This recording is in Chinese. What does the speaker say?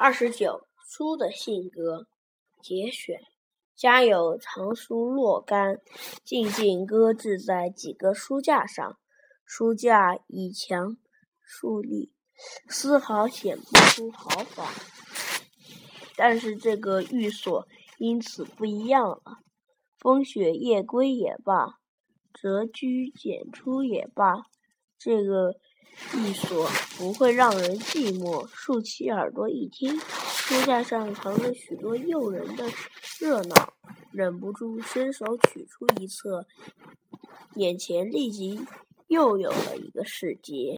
二十九，书的性格节选。家有藏书若干，静静搁置在几个书架上，书架以墙竖立，丝毫显不出豪华。但是这个寓所因此不一样了。风雪夜归也罢，谪居简出也罢，这个一所不会让人寂寞。竖起耳朵一听，书架上藏着许多诱人的热闹，忍不住伸手取出一册，眼前立即又有了一个世界。